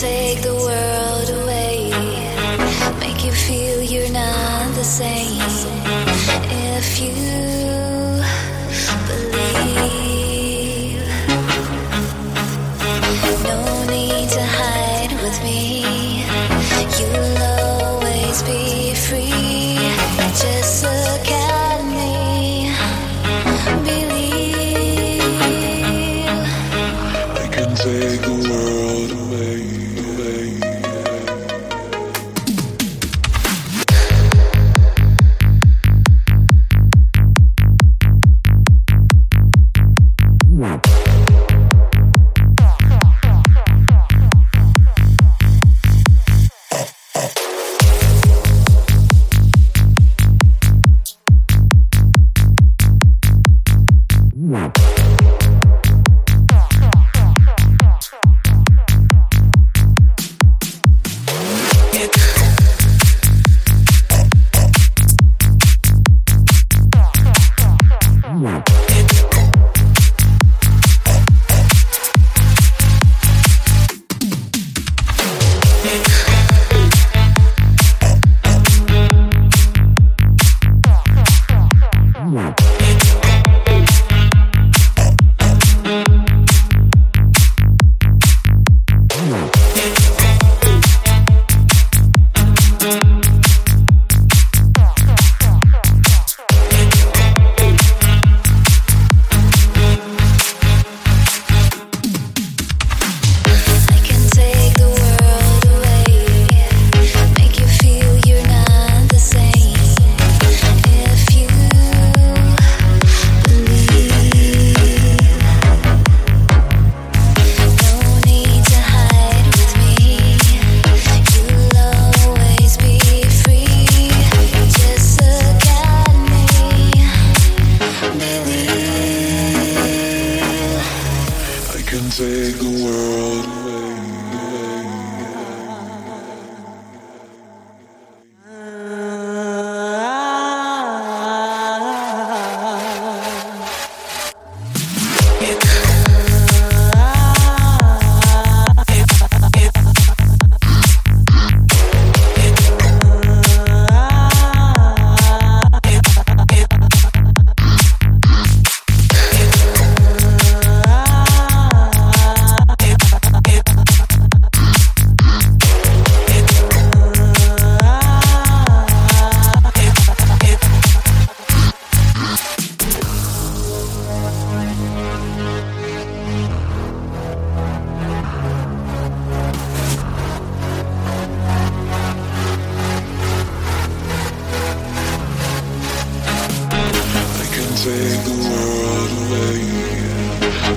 take the world away, make you feel you're not the same. If you Wow.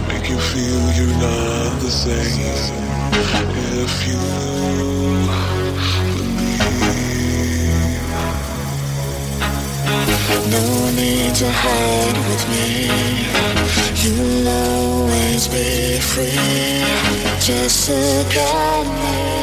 make you feel you're not the same. If you believe, no need to hide with me. You'll always be free. Just look at me.